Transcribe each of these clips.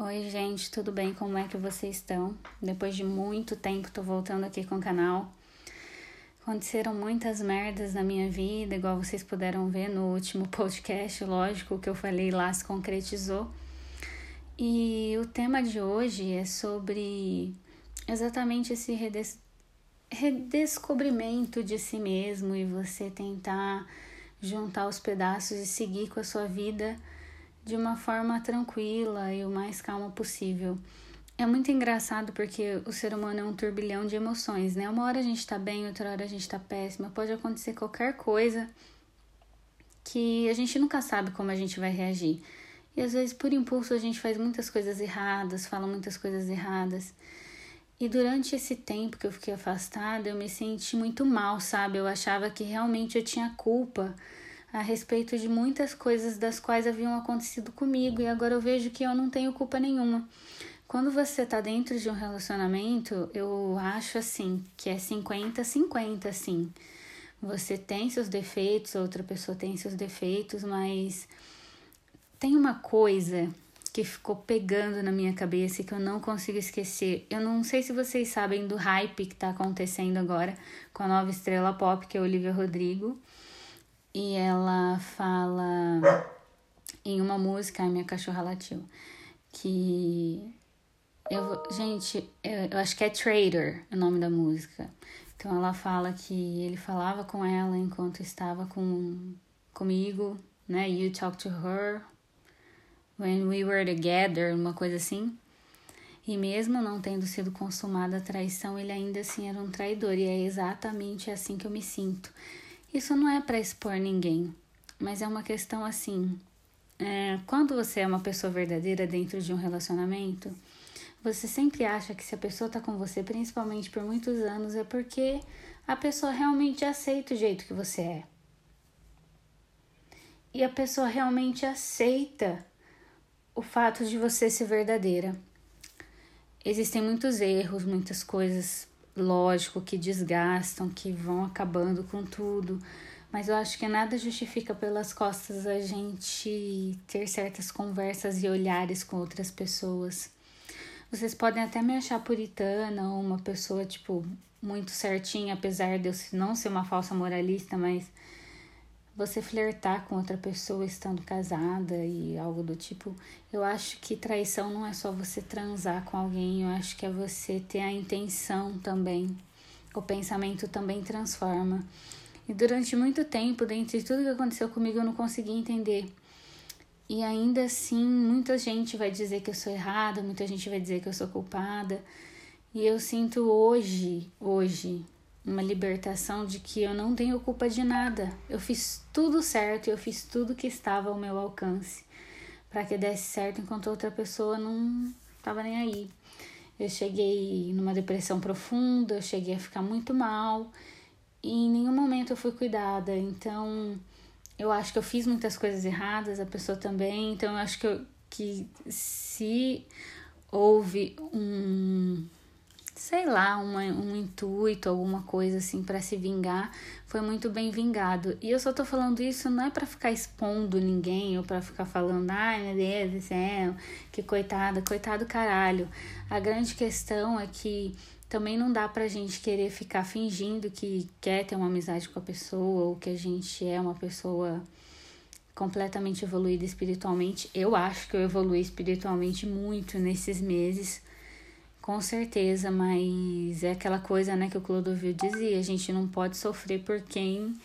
Oi, gente, tudo bem? Como é que vocês estão? Depois de muito tempo, tô voltando aqui com o canal. Aconteceram muitas merdas na minha vida, igual vocês puderam ver no último podcast, lógico, o que eu falei lá se concretizou. E o tema de hoje é sobre exatamente esse redes... redescobrimento de si mesmo e você tentar juntar os pedaços e seguir com a sua vida de uma forma tranquila e o mais calma possível. É muito engraçado porque o ser humano é um turbilhão de emoções, né? Uma hora a gente tá bem, outra hora a gente tá péssima, pode acontecer qualquer coisa que a gente nunca sabe como a gente vai reagir. E às vezes, por impulso, a gente faz muitas coisas erradas, fala muitas coisas erradas. E durante esse tempo que eu fiquei afastada, eu me senti muito mal, sabe? Eu achava que realmente eu tinha culpa a respeito de muitas coisas das quais haviam acontecido comigo e agora eu vejo que eu não tenho culpa nenhuma. Quando você tá dentro de um relacionamento, eu acho assim que é 50-50, assim. Você tem seus defeitos, outra pessoa tem seus defeitos, mas tem uma coisa que ficou pegando na minha cabeça e que eu não consigo esquecer. Eu não sei se vocês sabem do hype que tá acontecendo agora com a nova estrela pop, que é Olivia Rodrigo e ela fala em uma música, a minha cachorra latiu, que eu, gente, eu, eu acho que é Trader o nome da música. Então ela fala que ele falava com ela enquanto estava com comigo, né? You talk to her when we were together, uma coisa assim. E mesmo não tendo sido consumada a traição, ele ainda assim era um traidor. E é exatamente assim que eu me sinto. Isso não é para expor ninguém, mas é uma questão assim. É, quando você é uma pessoa verdadeira dentro de um relacionamento, você sempre acha que se a pessoa tá com você, principalmente por muitos anos, é porque a pessoa realmente aceita o jeito que você é. E a pessoa realmente aceita o fato de você ser verdadeira. Existem muitos erros, muitas coisas lógico, que desgastam, que vão acabando com tudo. Mas eu acho que nada justifica pelas costas a gente ter certas conversas e olhares com outras pessoas. Vocês podem até me achar puritana ou uma pessoa, tipo, muito certinha, apesar de eu não ser uma falsa moralista, mas você flertar com outra pessoa estando casada e algo do tipo. Eu acho que traição não é só você transar com alguém, eu acho que é você ter a intenção também. O pensamento também transforma. E durante muito tempo, dentre tudo que aconteceu comigo, eu não consegui entender. E ainda assim, muita gente vai dizer que eu sou errada, muita gente vai dizer que eu sou culpada. E eu sinto hoje, hoje, uma libertação de que eu não tenho culpa de nada. Eu fiz tudo certo, eu fiz tudo que estava ao meu alcance para que desse certo enquanto outra pessoa não estava nem aí. Eu cheguei numa depressão profunda, eu cheguei a ficar muito mal e em nenhum momento eu fui cuidada. Então, eu acho que eu fiz muitas coisas erradas, a pessoa também. Então, eu acho que, eu, que se houve um sei lá, uma, um intuito, alguma coisa assim para se vingar, foi muito bem vingado. E eu só tô falando isso não é para ficar expondo ninguém ou para ficar falando, ai meu Deus do céu, que coitada, coitado caralho. A grande questão é que também não dá pra gente querer ficar fingindo que quer ter uma amizade com a pessoa ou que a gente é uma pessoa completamente evoluída espiritualmente. Eu acho que eu evolui espiritualmente muito nesses meses com certeza, mas é aquela coisa né, que o Clodovil dizia: a gente não pode sofrer por quem.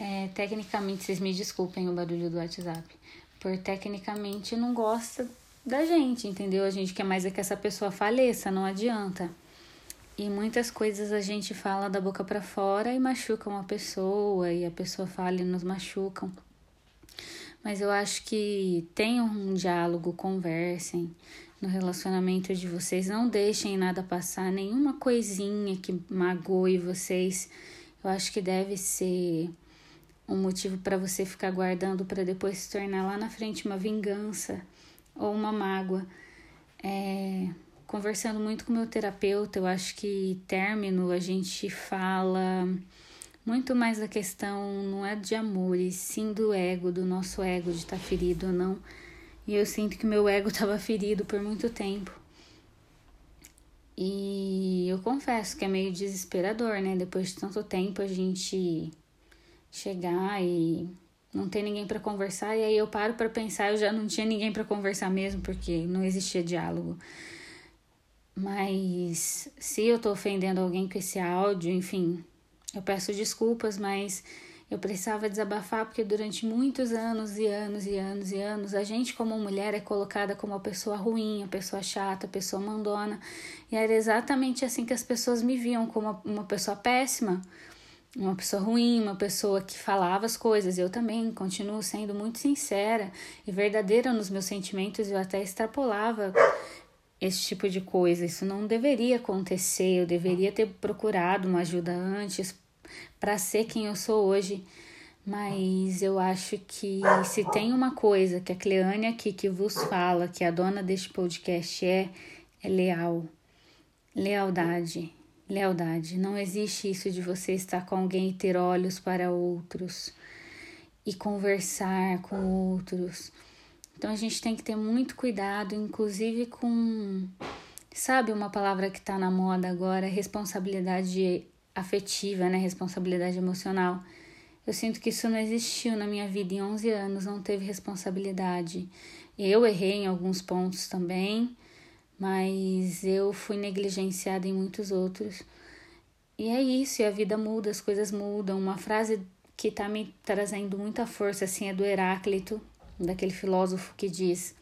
É, tecnicamente, vocês me desculpem o barulho do WhatsApp, por tecnicamente não gosta da gente, entendeu? A gente quer mais é que essa pessoa faleça, não adianta. E muitas coisas a gente fala da boca para fora e machucam a pessoa, e a pessoa fala e nos machucam. Mas eu acho que tenham um diálogo, conversem no relacionamento de vocês. Não deixem nada passar, nenhuma coisinha que magoe vocês. Eu acho que deve ser um motivo para você ficar guardando para depois se tornar lá na frente uma vingança ou uma mágoa. É, conversando muito com meu terapeuta, eu acho que término a gente fala muito mais da questão não é de amor, e sim do ego, do nosso ego de estar tá ferido ou não. E eu sinto que meu ego estava ferido por muito tempo. E eu confesso que é meio desesperador, né? Depois de tanto tempo a gente chegar e não ter ninguém para conversar, e aí eu paro para pensar, eu já não tinha ninguém para conversar mesmo, porque não existia diálogo. Mas se eu tô ofendendo alguém com esse áudio, enfim, eu peço desculpas, mas eu precisava desabafar porque durante muitos anos e anos e anos e anos a gente como mulher é colocada como a pessoa ruim, a pessoa chata, a pessoa mandona. E era exatamente assim que as pessoas me viam como uma pessoa péssima, uma pessoa ruim, uma pessoa que falava as coisas. Eu também continuo sendo muito sincera e verdadeira nos meus sentimentos, eu até extrapolava esse tipo de coisa. Isso não deveria acontecer. Eu deveria ter procurado uma ajuda antes para ser quem eu sou hoje. Mas eu acho que se tem uma coisa que a Cleane aqui que vos fala, que a dona deste podcast é, é leal. Lealdade. Lealdade. Não existe isso de você estar com alguém e ter olhos para outros e conversar com outros. Então a gente tem que ter muito cuidado, inclusive com, sabe, uma palavra que está na moda agora, responsabilidade afetiva, né? Responsabilidade emocional. Eu sinto que isso não existiu na minha vida em 11 anos, não teve responsabilidade. Eu errei em alguns pontos também, mas eu fui negligenciada em muitos outros. E é isso, e a vida muda, as coisas mudam. Uma frase que está me trazendo muita força assim é do Heráclito, daquele filósofo que diz: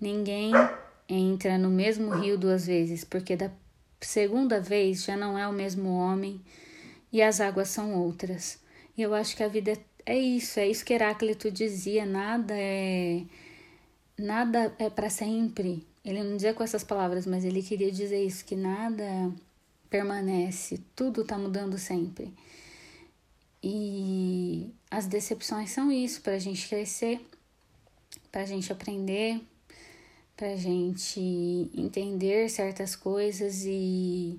Ninguém entra no mesmo rio duas vezes, porque da segunda vez já não é o mesmo homem e as águas são outras. E eu acho que a vida é, é isso, é isso que Heráclito dizia, nada é nada é para sempre. Ele não dizia com essas palavras, mas ele queria dizer isso, que nada permanece, tudo está mudando sempre. E as decepções são isso, para a gente crescer, para a gente aprender, para gente entender certas coisas e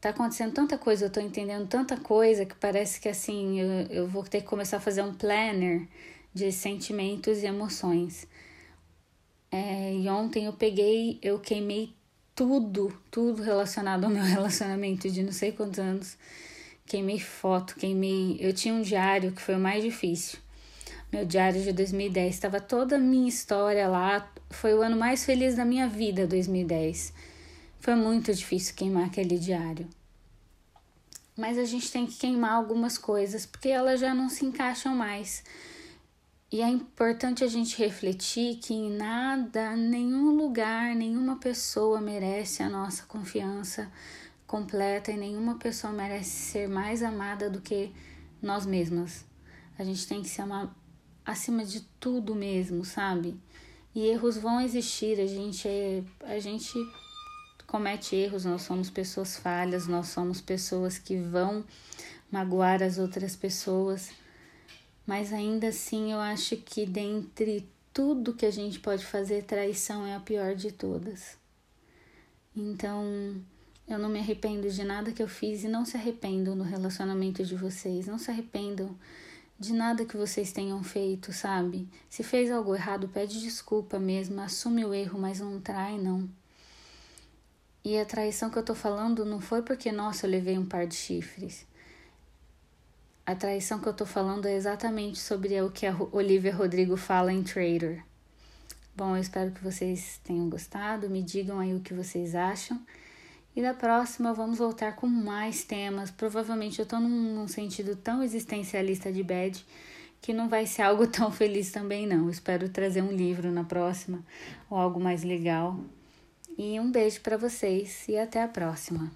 tá acontecendo tanta coisa, eu tô entendendo tanta coisa que parece que assim eu, eu vou ter que começar a fazer um planner de sentimentos e emoções. É, e ontem eu peguei, eu queimei tudo, tudo relacionado ao meu relacionamento de não sei quantos anos. Queimei foto, queimei. Eu tinha um diário que foi o mais difícil. Meu diário de 2010 estava toda a minha história lá, foi o ano mais feliz da minha vida, 2010. Foi muito difícil queimar aquele diário. Mas a gente tem que queimar algumas coisas porque elas já não se encaixam mais. E é importante a gente refletir que em nada, nenhum lugar, nenhuma pessoa merece a nossa confiança completa e nenhuma pessoa merece ser mais amada do que nós mesmas. A gente tem que se amar acima de tudo mesmo, sabe? E erros vão existir, a gente é, a gente comete erros, nós somos pessoas falhas, nós somos pessoas que vão magoar as outras pessoas. Mas ainda assim, eu acho que dentre tudo que a gente pode fazer, traição é a pior de todas. Então, eu não me arrependo de nada que eu fiz e não se arrependam no relacionamento de vocês, não se arrependam de nada que vocês tenham feito, sabe? Se fez algo errado, pede desculpa mesmo, assume o erro, mas não trai, não. E a traição que eu tô falando não foi porque, nossa, eu levei um par de chifres. A traição que eu tô falando é exatamente sobre o que a Olivia Rodrigo fala em Trader. Bom, eu espero que vocês tenham gostado, me digam aí o que vocês acham. E da próxima vamos voltar com mais temas. Provavelmente eu tô num, num sentido tão existencialista de bad que não vai ser algo tão feliz também não. espero trazer um livro na próxima ou algo mais legal. E um beijo para vocês e até a próxima.